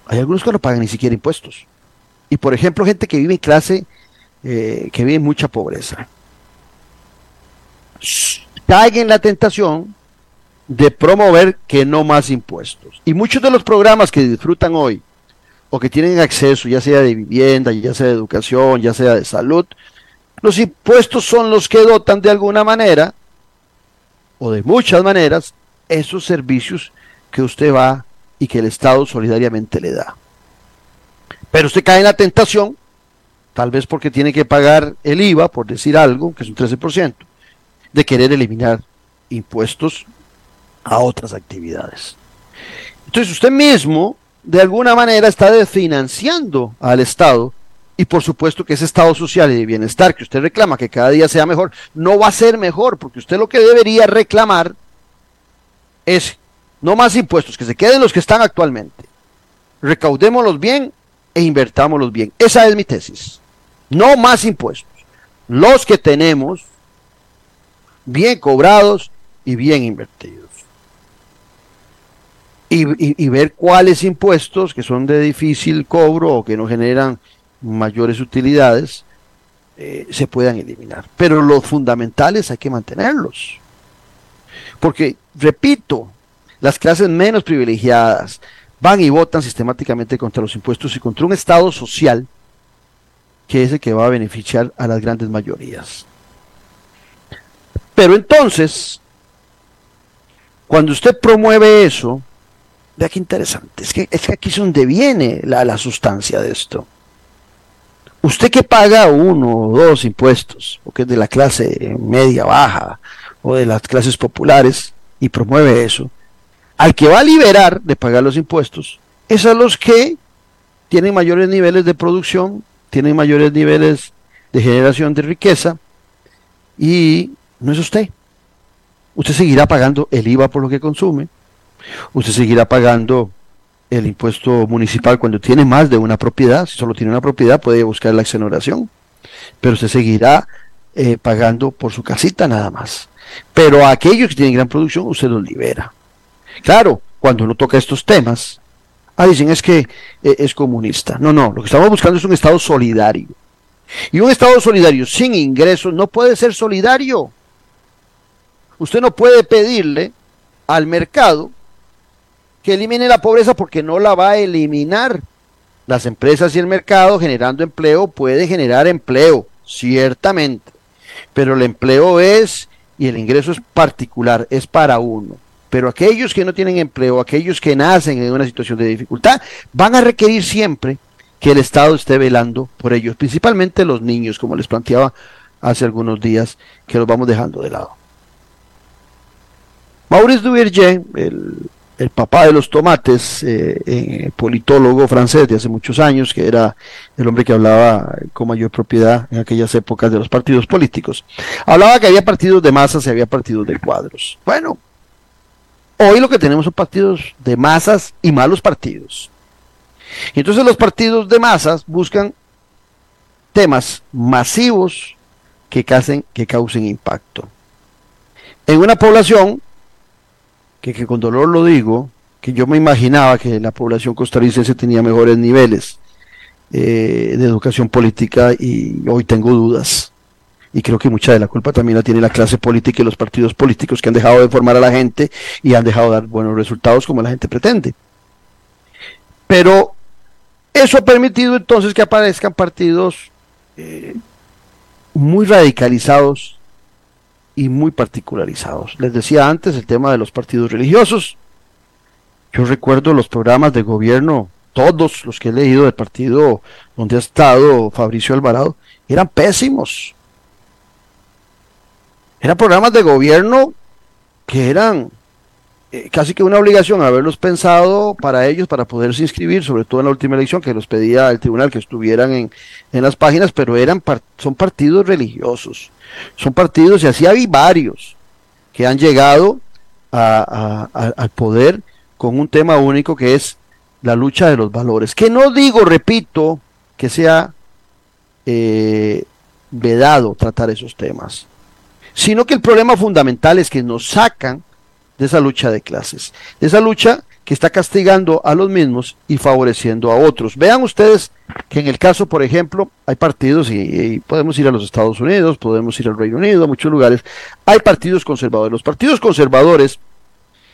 hay algunos que no pagan ni siquiera impuestos. Y por ejemplo, gente que vive en clase, eh, que vive en mucha pobreza caigan en la tentación de promover que no más impuestos. Y muchos de los programas que disfrutan hoy, o que tienen acceso, ya sea de vivienda, ya sea de educación, ya sea de salud, los impuestos son los que dotan de alguna manera, o de muchas maneras, esos servicios que usted va y que el Estado solidariamente le da. Pero usted cae en la tentación, tal vez porque tiene que pagar el IVA, por decir algo, que es un 13%, de querer eliminar impuestos a otras actividades. Entonces usted mismo, de alguna manera, está desfinanciando al Estado y por supuesto que ese estado social y de bienestar que usted reclama que cada día sea mejor, no va a ser mejor, porque usted lo que debería reclamar es no más impuestos, que se queden los que están actualmente. Recaudémoslos bien e invertámoslos bien. Esa es mi tesis. No más impuestos. Los que tenemos, bien cobrados y bien invertidos. Y, y, ver cuáles impuestos que son de difícil cobro o que no generan mayores utilidades eh, se puedan eliminar. Pero los fundamentales hay que mantenerlos. Porque, repito, las clases menos privilegiadas van y votan sistemáticamente contra los impuestos y contra un Estado social que es el que va a beneficiar a las grandes mayorías. Pero entonces, cuando usted promueve eso, vea qué interesante, es que, es que aquí es donde viene la, la sustancia de esto. Usted que paga uno o dos impuestos, o que es de la clase media, baja, o de las clases populares, y promueve eso, al que va a liberar de pagar los impuestos es a los que tienen mayores niveles de producción, tienen mayores niveles de generación de riqueza y no es usted. Usted seguirá pagando el IVA por lo que consume, usted seguirá pagando el impuesto municipal cuando tiene más de una propiedad, si solo tiene una propiedad puede buscar la exoneración, pero usted seguirá eh, pagando por su casita nada más. Pero a aquellos que tienen gran producción usted los libera. Claro, cuando uno toca estos temas, ah, dicen es que eh, es comunista. No, no, lo que estamos buscando es un Estado solidario. Y un Estado solidario sin ingresos no puede ser solidario. Usted no puede pedirle al mercado que elimine la pobreza porque no la va a eliminar. Las empresas y el mercado generando empleo puede generar empleo, ciertamente, pero el empleo es y el ingreso es particular, es para uno. Pero aquellos que no tienen empleo, aquellos que nacen en una situación de dificultad, van a requerir siempre que el Estado esté velando por ellos, principalmente los niños, como les planteaba hace algunos días, que los vamos dejando de lado. Maurice Duverger, el, el papá de los tomates, eh, politólogo francés de hace muchos años, que era el hombre que hablaba con mayor propiedad en aquellas épocas de los partidos políticos, hablaba que había partidos de masas y había partidos de cuadros. Bueno, Hoy lo que tenemos son partidos de masas y malos partidos. Y entonces los partidos de masas buscan temas masivos que, que causen impacto. En una población, que, con dolor lo digo, que yo me imaginaba que la población costarricense tenía mejores niveles eh, de educación política y hoy tengo dudas y creo que mucha de la culpa también la tiene la clase política y los partidos políticos que han dejado de formar a la gente y han dejado de dar buenos resultados como la gente pretende. Pero eso ha permitido entonces que aparezcan partidos eh, muy radicalizados y muy particularizados. Les decía antes el tema de los partidos religiosos. Yo recuerdo los programas de gobierno, todos los que he leído del partido donde ha estado Fabricio Alvarado, eran pésimos eran programas de gobierno que eran eh, casi que una obligación haberlos pensado para ellos, para poderse inscribir, sobre todo en la última elección que los pedía el tribunal que estuvieran en, las páginas, pero eran son partidos religiosos, son partidos, y así hay varios, que han llegado al poder con un tema único que es la lucha de los valores. Que no digo, repito, que sea eh, vedado tratar esos temas sino que el problema fundamental es que nos sacan de esa lucha de clases, de esa lucha que está castigando a los mismos y favoreciendo a otros. Vean ustedes que en el caso, por ejemplo, hay partidos, y, podemos ir a los Estados Unidos, podemos ir al Reino Unido, a muchos lugares, hay partidos conservadores. Los partidos conservadores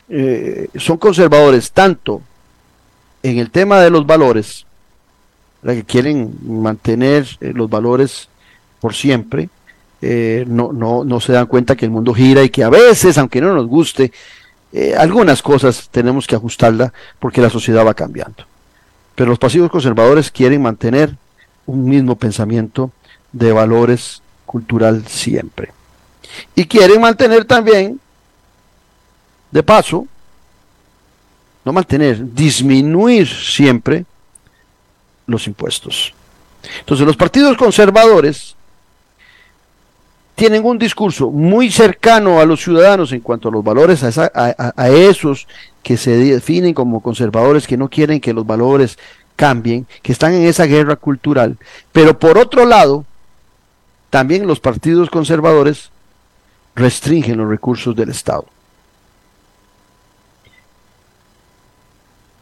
eh, son conservadores tanto en el tema de los valores, la que quieren mantener eh, los valores por siempre, eh, no, no, no se dan cuenta que el mundo gira y que a veces, aunque no nos guste, eh, algunas cosas tenemos que ajustarla porque la sociedad va cambiando. Pero los pasivos conservadores quieren mantener un mismo pensamiento de valores cultural siempre. Y quieren mantener también De paso, no mantener, disminuir siempre los impuestos. Entonces los partidos conservadores tienen un discurso muy cercano a los ciudadanos en cuanto a los valores, a, esos que se definen como conservadores, que no quieren que los valores cambien, que están en esa guerra cultural. Pero por otro lado, también los partidos conservadores restringen los recursos del Estado.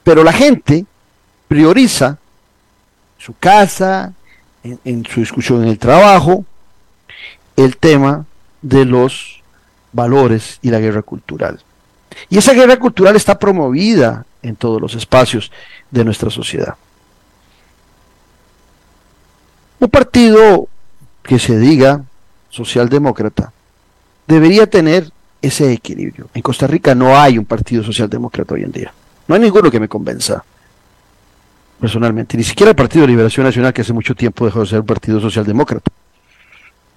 Pero la gente prioriza su casa, en, su discusión en el trabajo, el tema de los valores y la guerra cultural. Y esa guerra cultural está promovida en todos los espacios de nuestra sociedad. Un partido que se diga socialdemócrata debería tener ese equilibrio. En Costa Rica no hay un partido socialdemócrata hoy en día. No hay ninguno que me convenza personalmente. Ni siquiera el Partido de Liberación Nacional, que hace mucho tiempo dejó de ser un partido socialdemócrata.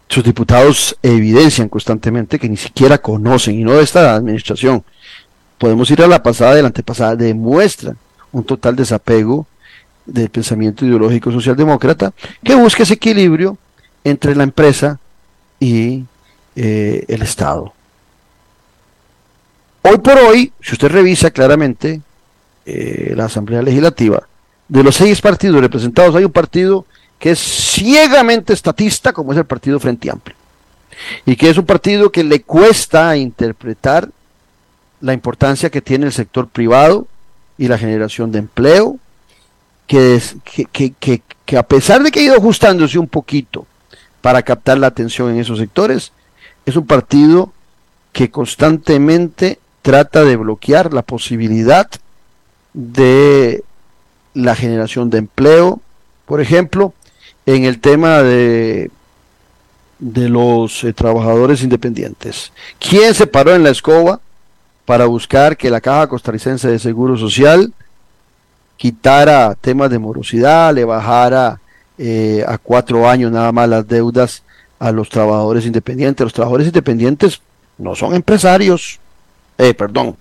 Sus diputados evidencian constantemente que ni siquiera conocen, y no de esta administración. Podemos ir a la pasada y la antepasada, demuestran un total desapego del pensamiento ideológico socialdemócrata que busca ese equilibrio entre la empresa y eh, el Estado. Hoy por hoy, si usted revisa claramente eh, la Asamblea Legislativa, de los seis partidos representados hay un partido que es ciegamente estatista, como es el Partido Frente Amplio, y que es un partido que le cuesta interpretar la importancia que tiene el sector privado y la generación de empleo, que, que, que a pesar de que ha ido ajustándose un poquito para captar la atención en esos sectores, es un partido que constantemente trata de bloquear la posibilidad de la generación de empleo, por ejemplo, en el tema de, de los eh, trabajadores independientes. ¿Quién se paró en la escoba para buscar que la Caja Costarricense de Seguro Social quitara temas de morosidad, le bajara eh, a cuatro años nada más las deudas a los trabajadores independientes? Los trabajadores independientes no son empresarios, eh, perdón,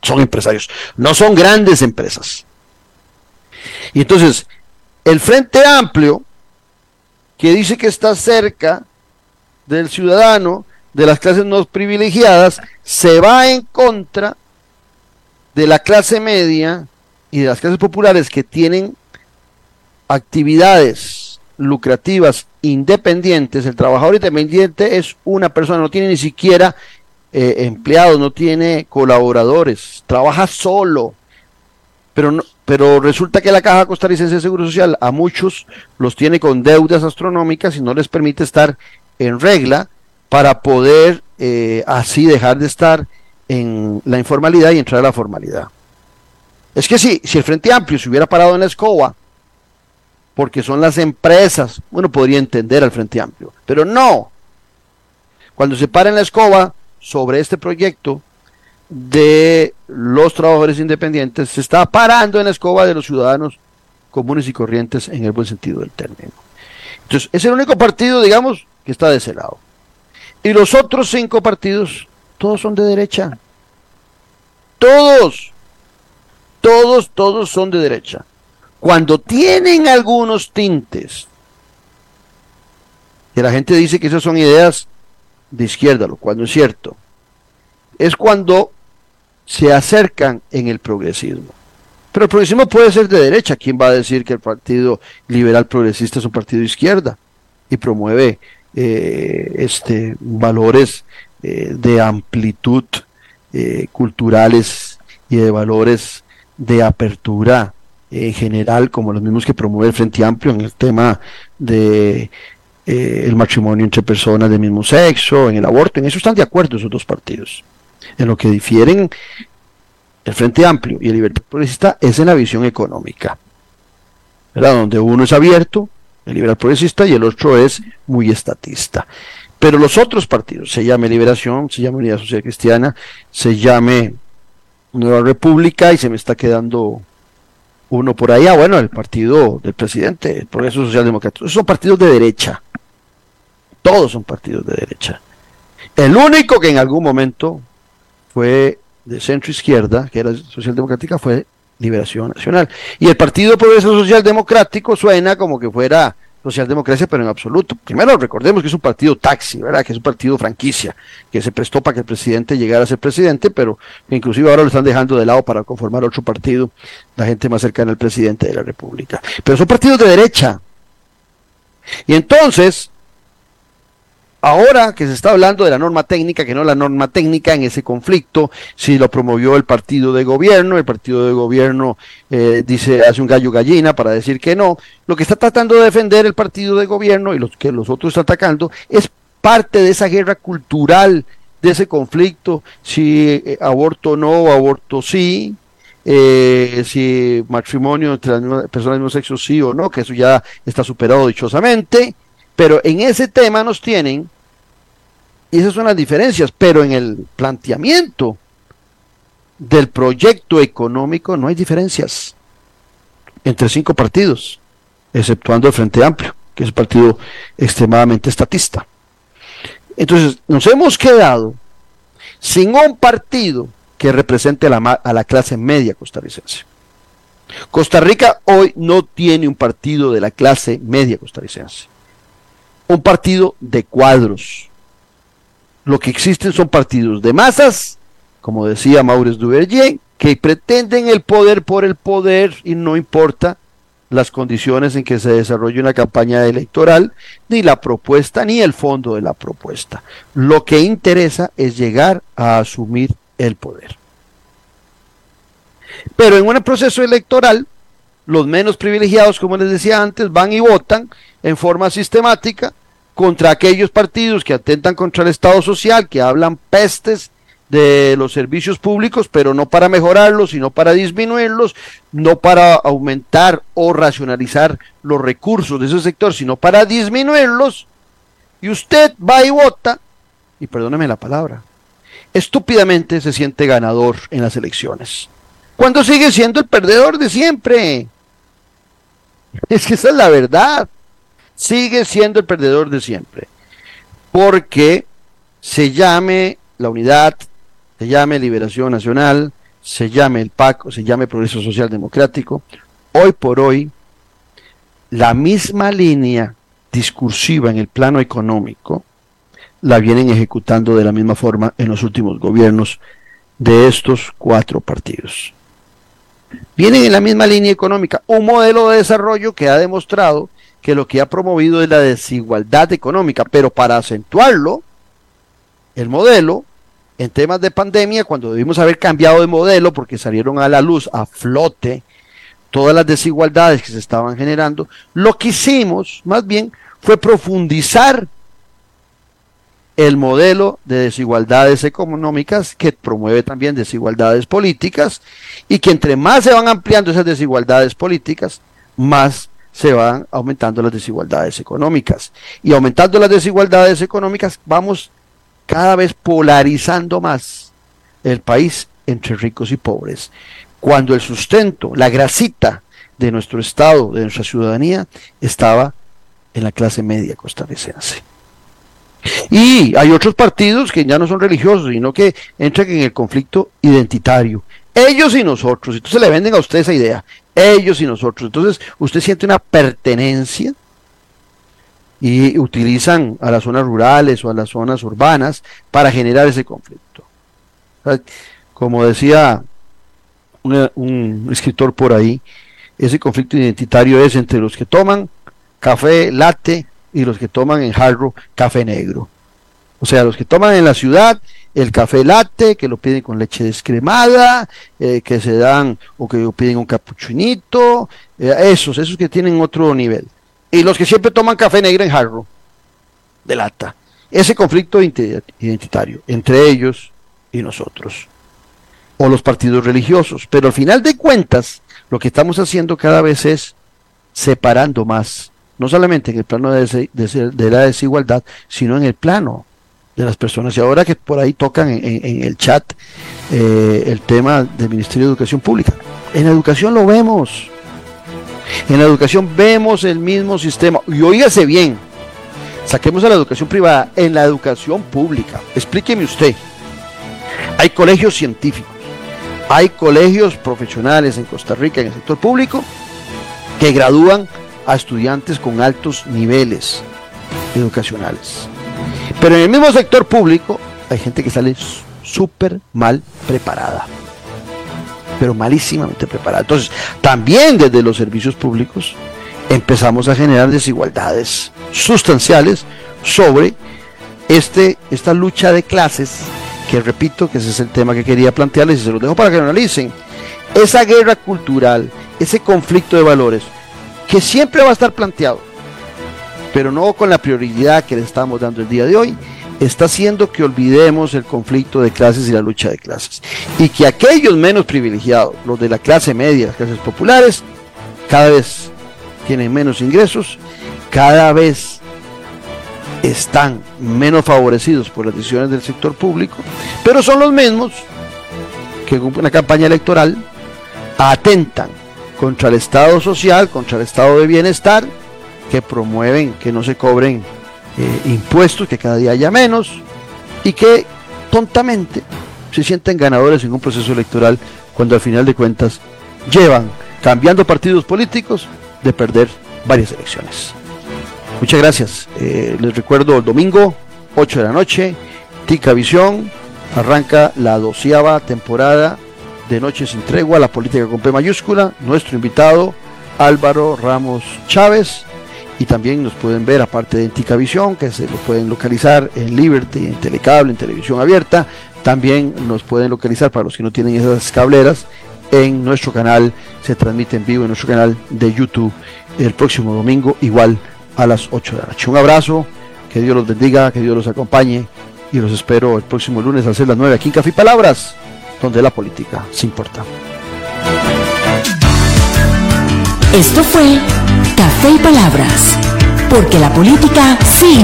son empresarios, no son grandes empresas y entonces, el Frente Amplio, que dice que está cerca del ciudadano, de las clases no privilegiadas, se va en contra de la clase media y de las clases populares que tienen actividades lucrativas independientes. El trabajador independiente es una persona, no tiene ni siquiera eh, empleados, no tiene colaboradores, trabaja solo, pero no, pero resulta que la Caja Costarricense de Seguro Social a muchos los tiene con deudas astronómicas y no les permite estar en regla para poder eh, así dejar de estar en la informalidad y entrar a la formalidad. Es que si, si el Frente Amplio se hubiera parado en la escoba, porque son las empresas, bueno, podría entender al Frente Amplio, pero no. Cuando se para en la escoba sobre este proyecto, de los trabajadores independientes se está parando en la escoba de los ciudadanos comunes y corrientes en el buen sentido del término. Entonces, es el único partido, digamos, que está de ese lado. Y los otros cinco partidos, todos son de derecha. Todos. Todos, todos son de derecha. Cuando tienen algunos tintes, que la gente dice que esas son ideas de izquierda, lo cual no es cierto, es cuando se acercan en el progresismo. Pero el progresismo puede ser de derecha. ¿Quién va a decir que el Partido Liberal Progresista es un partido de izquierda y promueve eh, este, valores eh, de amplitud eh, culturales y de valores de apertura en general, como los mismos que promueve el Frente Amplio en el tema de el matrimonio entre personas del mismo sexo, en el aborto, en eso están de acuerdo esos dos partidos. En lo que difieren el Frente Amplio y el Liberal Progresista es en la visión económica, ¿verdad? Donde uno es abierto, el Liberal Progresista, y el otro es muy estatista. Pero los otros partidos, se llame Liberación, se llame Unidad Social Cristiana, se llame Nueva República, y se me está quedando uno por ahí, ah, bueno, el partido del presidente, el Progreso Social Democrático, son partidos de derecha. Todos son partidos de derecha. El único que en algún momento fue de centro izquierda, que era socialdemocrática, fue Liberación Nacional. Y el Partido Progreso Social Democrático suena como que fuera socialdemocracia, pero en absoluto. Primero, recordemos que es un partido taxi, ¿verdad? Que es un partido franquicia, que se prestó para que el presidente llegara a ser presidente, pero que inclusive ahora lo están dejando de lado para conformar otro partido, la gente más cercana al presidente de la República. Pero son partidos de derecha. Y entonces, ahora que se está hablando de la norma técnica, que no la norma técnica en ese conflicto, si lo promovió el partido de gobierno, el partido de gobierno eh, dice, hace un gallo gallina para decir que no, lo que está tratando de defender el partido de gobierno y los que los otros están atacando es parte de esa guerra cultural, de ese conflicto, si eh, aborto no, aborto sí, eh, si matrimonio entre las personas del mismo sexo sí o no, que eso ya está superado dichosamente, pero en ese tema nos tienen, y esas son las diferencias, pero en el planteamiento del proyecto económico no hay diferencias entre cinco partidos, exceptuando el Frente Amplio, que es un partido extremadamente estatista. Entonces, nos hemos quedado sin un partido que represente a la, a la clase media costarricense. Costa Rica hoy no tiene un partido de la clase media costarricense un partido de cuadros. Lo que existen son partidos de masas, como decía Maurice Duvergier, que pretenden el poder por el poder y no importa las condiciones en que se desarrolle una campaña electoral, ni la propuesta, ni el fondo de la propuesta. Lo que interesa es llegar a asumir el poder. Pero en un proceso electoral, los menos privilegiados, como les decía antes, van y votan en forma sistemática contra aquellos partidos que atentan contra el Estado social, que hablan pestes de los servicios públicos, pero no para mejorarlos, sino para disminuirlos, no para aumentar o racionalizar los recursos de ese sector, sino para disminuirlos. Y usted va y vota, y perdóneme la palabra, estúpidamente se siente ganador en las elecciones. Cuando sigue siendo el perdedor de siempre. Es que esa es la verdad sigue siendo el perdedor de siempre. Porque se llame la unidad, se llame Liberación Nacional, se llame el PAC se llame Progreso Social Democrático, hoy por hoy la misma línea discursiva en el plano económico la vienen ejecutando de la misma forma en los últimos gobiernos de estos cuatro partidos. Vienen en la misma línea económica, un modelo de desarrollo que ha demostrado que lo que ha promovido es la desigualdad económica, pero para acentuarlo, el modelo, en temas de pandemia, cuando debimos haber cambiado de modelo porque salieron a la luz, a flote, todas las desigualdades que se estaban generando, lo que hicimos más bien fue profundizar el modelo de desigualdades económicas que promueve también desigualdades políticas y que entre más se van ampliando esas desigualdades políticas, más se van aumentando las desigualdades económicas. Y aumentando las desigualdades económicas vamos cada vez polarizando más el país entre ricos y pobres. Cuando el sustento, la grasita de nuestro Estado, de nuestra ciudadanía, estaba en la clase media costarricense. Y hay otros partidos que ya no son religiosos, sino que entran en el conflicto identitario. Ellos y nosotros. Entonces le venden a usted esa idea ellos y nosotros. Entonces, usted siente una pertenencia y utilizan a las zonas rurales o a las zonas urbanas para generar ese conflicto. Como decía un escritor por ahí, ese conflicto identitario es entre los que toman café latte y los que toman en jarro café negro. O sea, los que toman en la ciudad el café latte, que lo piden con leche descremada, eh, que se dan o que piden un capuchinito, eh, esos, esos que tienen otro nivel. Y los que siempre toman café negro en jarro, de lata. Ese conflicto identitario entre ellos y nosotros. O los partidos religiosos. Pero al final de cuentas, lo que estamos haciendo cada vez es separando más, no solamente en el plano de, de la desigualdad, sino en el plano de las personas. Y ahora que por ahí tocan en, el chat eh, el tema del Ministerio de Educación Pública, en la educación lo vemos. En la educación vemos el mismo sistema. Y oígase bien, saquemos a la educación privada, en la educación pública. Explíqueme usted. Hay colegios científicos, hay colegios profesionales en Costa Rica en el sector público que gradúan a estudiantes con altos niveles educacionales. Pero en el mismo sector público hay gente que sale súper mal preparada. Pero malísimamente preparada. Entonces, también desde los servicios públicos empezamos a generar desigualdades sustanciales sobre este, esta lucha de clases, que repito que ese es el tema que quería plantearles y se los dejo para que lo analicen. Esa guerra cultural, ese conflicto de valores, que siempre va a estar planteado, pero no con la prioridad que le estamos dando el día de hoy, está haciendo que olvidemos el conflicto de clases y la lucha de clases. Y que aquellos menos privilegiados, los de la clase media, las clases populares, cada vez tienen menos ingresos, cada vez están menos favorecidos por las decisiones del sector público, pero son los mismos que en una campaña electoral atentan contra el Estado social, contra el Estado de bienestar, que promueven que no se cobren eh, impuestos, que cada día haya menos, y que tontamente se sienten ganadores en un proceso electoral cuando al final de cuentas llevan, cambiando partidos políticos, de perder varias elecciones. Muchas gracias. Eh, les recuerdo el domingo, 8 de la noche, Tica Visión, arranca la doceava temporada de Noche sin Tregua, la política con P mayúscula. Nuestro invitado, Álvaro Ramos Chávez. Y también nos pueden ver, aparte de Tica Visión, que se lo pueden localizar en Liberty, en Telecable, en televisión abierta. También nos pueden localizar para los que no tienen esas cableras en nuestro canal, se transmite en vivo en nuestro canal de YouTube el próximo domingo, igual a las 8 de la noche. Un abrazo, que Dios los bendiga, que Dios los acompañe y los espero el próximo lunes a las 9 aquí en Café Palabras, donde la política se importa. Esto fue Café y Palabras, porque la política sí